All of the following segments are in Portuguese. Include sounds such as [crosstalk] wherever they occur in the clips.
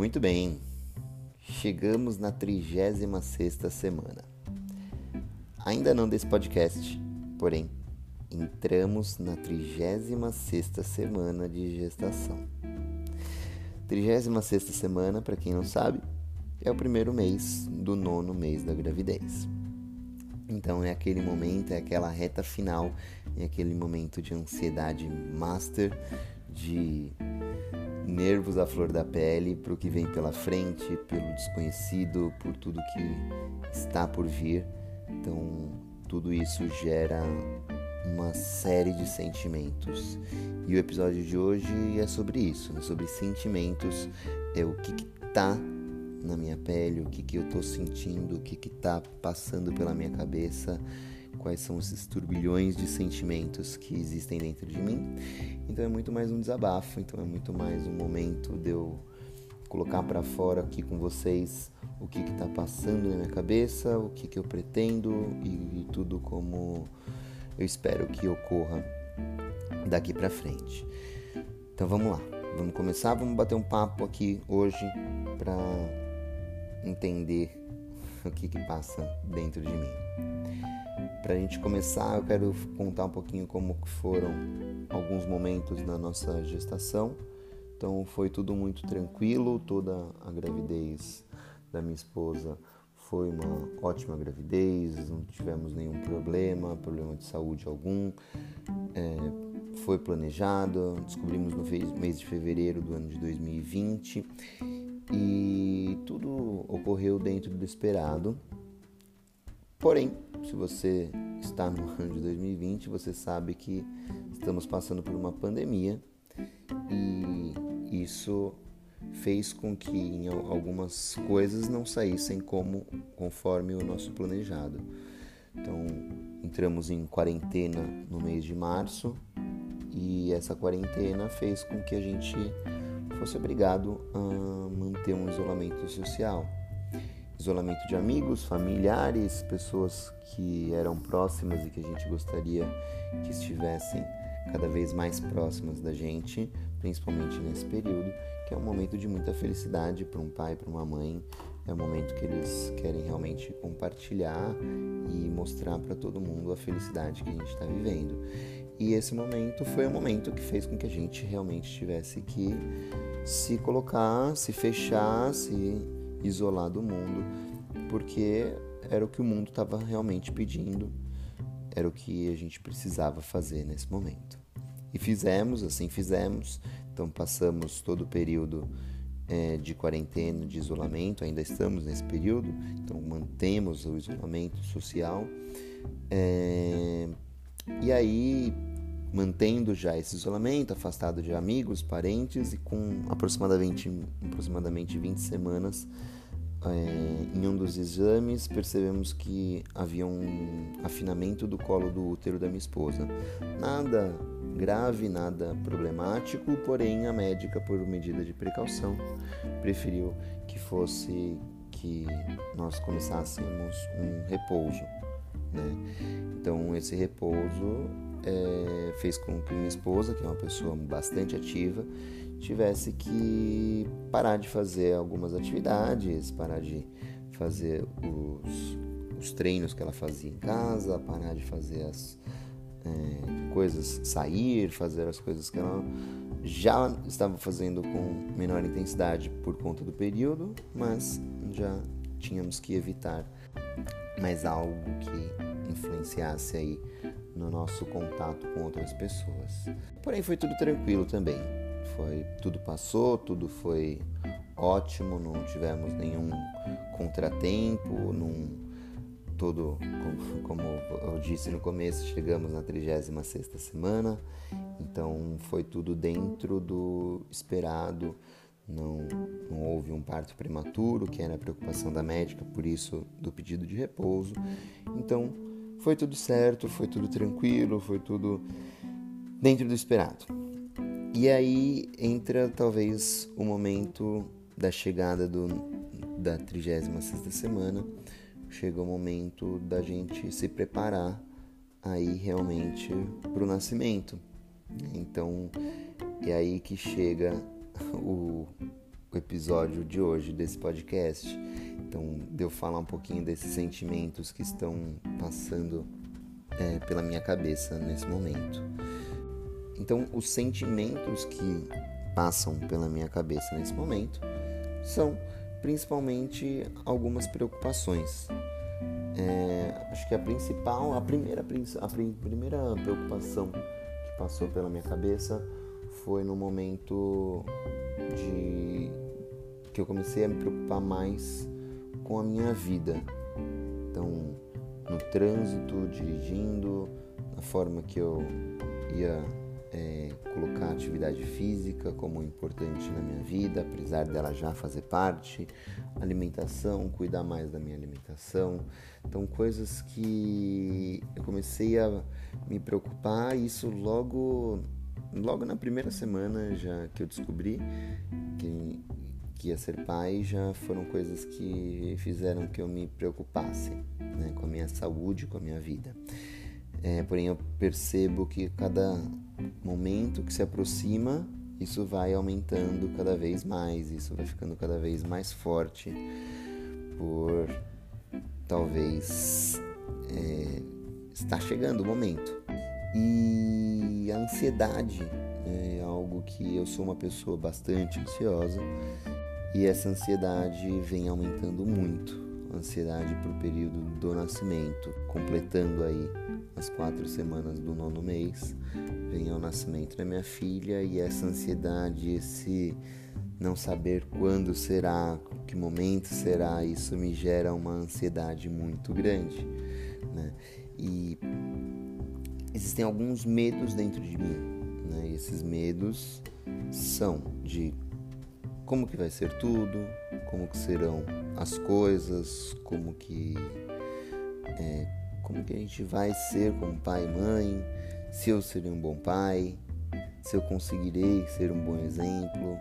Muito bem, chegamos na 36 semana. Ainda não desse podcast, porém, entramos na 36 semana de gestação. 36 semana, para quem não sabe, é o primeiro mês do nono mês da gravidez. Então é aquele momento, é aquela reta final, é aquele momento de ansiedade master, de nervos à flor da pele para o que vem pela frente, pelo desconhecido, por tudo que está por vir. Então, tudo isso gera uma série de sentimentos. E o episódio de hoje é sobre isso, é sobre sentimentos, é o que está na minha pele, o que, que eu estou sentindo, o que está passando pela minha cabeça, quais são esses turbilhões de sentimentos que existem dentro de mim. Então é muito mais um desabafo, então é muito mais um momento de eu colocar para fora aqui com vocês o que está passando na minha cabeça, o que, que eu pretendo e, e tudo como eu espero que ocorra daqui para frente. Então vamos lá, vamos começar, vamos bater um papo aqui hoje para entender o que, que passa dentro de mim. Para a gente começar, eu quero contar um pouquinho como foram alguns momentos da nossa gestação. Então foi tudo muito tranquilo, toda a gravidez da minha esposa foi uma ótima gravidez, não tivemos nenhum problema, problema de saúde algum. É, foi planejado, descobrimos no mês de fevereiro do ano de 2020 e tudo ocorreu dentro do esperado. Porém, se você está no [laughs] ano de 2020, você sabe que estamos passando por uma pandemia e isso fez com que algumas coisas não saíssem como conforme o nosso planejado. Então, entramos em quarentena no mês de março e essa quarentena fez com que a gente fosse obrigado a manter um isolamento social. Isolamento de amigos, familiares, pessoas que eram próximas e que a gente gostaria que estivessem cada vez mais próximas da gente, principalmente nesse período, que é um momento de muita felicidade para um pai, para uma mãe. É um momento que eles querem realmente compartilhar e mostrar para todo mundo a felicidade que a gente está vivendo. E esse momento foi o momento que fez com que a gente realmente tivesse que se colocar, se fechar, se isolar do mundo, porque era o que o mundo estava realmente pedindo, era o que a gente precisava fazer nesse momento. E fizemos, assim fizemos, então passamos todo o período é, de quarentena, de isolamento, ainda estamos nesse período, então mantemos o isolamento social. É, e aí mantendo já esse isolamento, afastado de amigos, parentes e com aproximadamente, aproximadamente 20 semanas, é, em um dos exames percebemos que havia um afinamento do colo do útero da minha esposa. Nada grave, nada problemático, porém a médica, por medida de precaução, preferiu que fosse que nós começássemos um repouso. Né? Então esse repouso é, fez com que minha esposa, que é uma pessoa bastante ativa, tivesse que parar de fazer algumas atividades, parar de fazer os, os treinos que ela fazia em casa, parar de fazer as é, coisas, sair, fazer as coisas que ela já estava fazendo com menor intensidade por conta do período, mas já tínhamos que evitar mais algo que influenciasse aí no nosso contato com outras pessoas. Porém, foi tudo tranquilo também. Foi tudo passou, tudo foi ótimo, não tivemos nenhum contratempo, num todo, como, como eu disse no começo, chegamos na 36ª semana, então foi tudo dentro do esperado, não, não houve um parto prematuro, que era a preocupação da médica, por isso do pedido de repouso. Então, foi tudo certo, foi tudo tranquilo, foi tudo dentro do esperado. E aí entra talvez o momento da chegada do, da 36 semana, chega o momento da gente se preparar aí realmente para o nascimento. Então é aí que chega o o episódio de hoje desse podcast. Então, de eu falar um pouquinho desses sentimentos que estão passando é, pela minha cabeça nesse momento. Então, os sentimentos que passam pela minha cabeça nesse momento são principalmente algumas preocupações. É, acho que a principal, a primeira, a primeira preocupação que passou pela minha cabeça foi no momento de que eu comecei a me preocupar mais com a minha vida. Então, no trânsito, dirigindo, na forma que eu ia é, colocar atividade física como importante na minha vida, apesar dela já fazer parte, alimentação, cuidar mais da minha alimentação. Então, coisas que eu comecei a me preocupar, isso logo logo na primeira semana já que eu descobri que, que ia ser pai, já foram coisas que fizeram que eu me preocupasse né, com a minha saúde, com a minha vida. É, porém, eu percebo que cada momento que se aproxima, isso vai aumentando cada vez mais, isso vai ficando cada vez mais forte, por talvez é, está chegando o momento. E a ansiedade é algo que eu sou uma pessoa bastante ansiosa e essa ansiedade vem aumentando muito. Ansiedade para o período do nascimento, completando aí as quatro semanas do nono mês, vem ao nascimento da minha filha e essa ansiedade, esse não saber quando será, que momento será, isso me gera uma ansiedade muito grande. Né? E existem alguns medos dentro de mim. Né? E esses medos são de como que vai ser tudo, como que serão as coisas, como que é, como que a gente vai ser como pai e mãe, se eu serei um bom pai, se eu conseguirei ser um bom exemplo.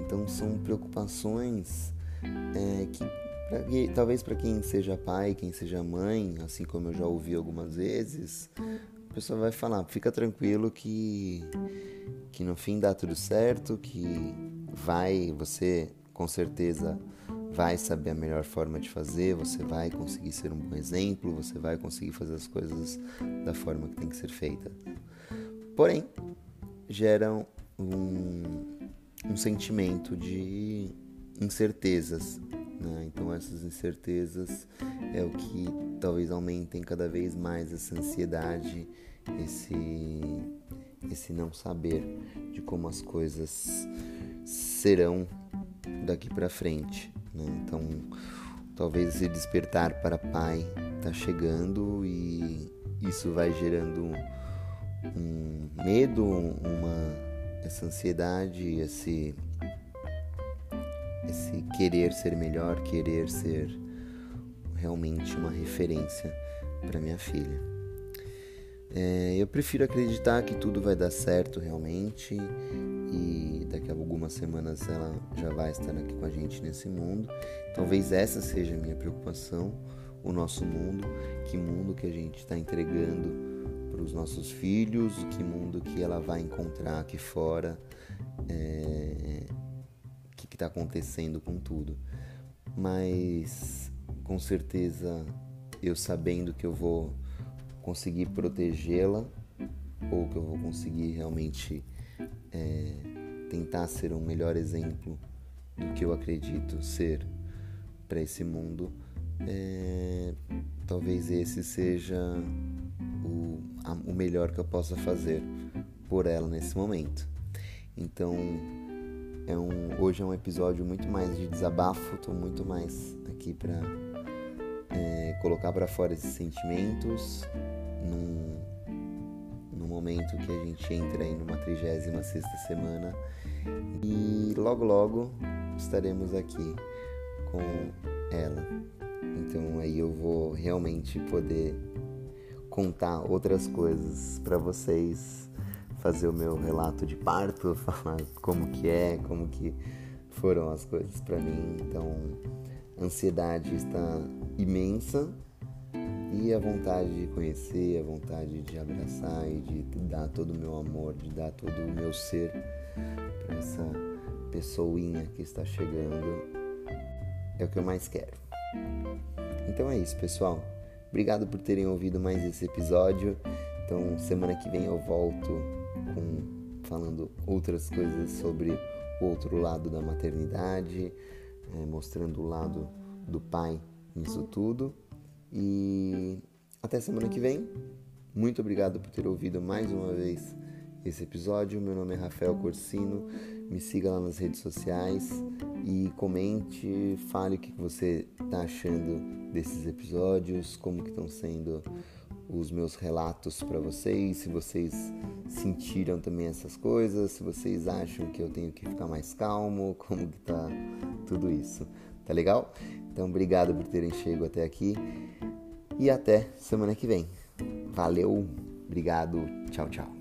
Então são preocupações é, que, pra, talvez para quem seja pai, quem seja mãe, assim como eu já ouvi algumas vezes, a pessoa vai falar, fica tranquilo que, que no fim dá tudo certo, que vai, você com certeza vai saber a melhor forma de fazer, você vai conseguir ser um bom exemplo, você vai conseguir fazer as coisas da forma que tem que ser feita. Porém, geram um, um sentimento de incertezas. Né? Então, essas incertezas é o que talvez aumentem cada vez mais essa ansiedade, esse, esse não saber de como as coisas serão daqui para frente. Né? Então, talvez esse despertar para pai está chegando e isso vai gerando um medo, uma essa ansiedade, esse esse querer ser melhor, querer ser realmente uma referência para minha filha. É, eu prefiro acreditar que tudo vai dar certo realmente e daqui a algumas semanas ela já vai estar aqui com a gente nesse mundo. Talvez essa seja a minha preocupação, o nosso mundo, que mundo que a gente está entregando para os nossos filhos, que mundo que ela vai encontrar aqui fora, é, o que está acontecendo com tudo. Mas com certeza eu sabendo que eu vou conseguir protegê-la ou que eu vou conseguir realmente é, tentar ser um melhor exemplo do que eu acredito ser para esse mundo, é, talvez esse seja o, a, o melhor que eu possa fazer por ela nesse momento. Então, é um, hoje é um episódio muito mais de desabafo, estou muito mais aqui para é, colocar para fora esses sentimentos num, momento que a gente entra aí numa 36 semana e logo logo estaremos aqui com ela. Então aí eu vou realmente poder contar outras coisas para vocês, fazer o meu relato de parto, [laughs] falar como que é, como que foram as coisas para mim. Então, a ansiedade está imensa, e a vontade de conhecer, a vontade de abraçar e de dar todo o meu amor, de dar todo o meu ser essa, pessoinha que está chegando é o que eu mais quero. Então é isso, pessoal. Obrigado por terem ouvido mais esse episódio. Então, semana que vem eu volto com falando outras coisas sobre o outro lado da maternidade, é, mostrando o lado do pai nisso tudo. E até semana que vem. Muito obrigado por ter ouvido mais uma vez esse episódio. Meu nome é Rafael Corsino. Me siga lá nas redes sociais e comente, fale o que você está achando desses episódios, como que estão sendo os meus relatos para vocês, se vocês sentiram também essas coisas, se vocês acham que eu tenho que ficar mais calmo, [laughs] como que tá tudo isso. Tá legal? Então, obrigado por terem chegado até aqui e até semana que vem. Valeu, obrigado, tchau, tchau.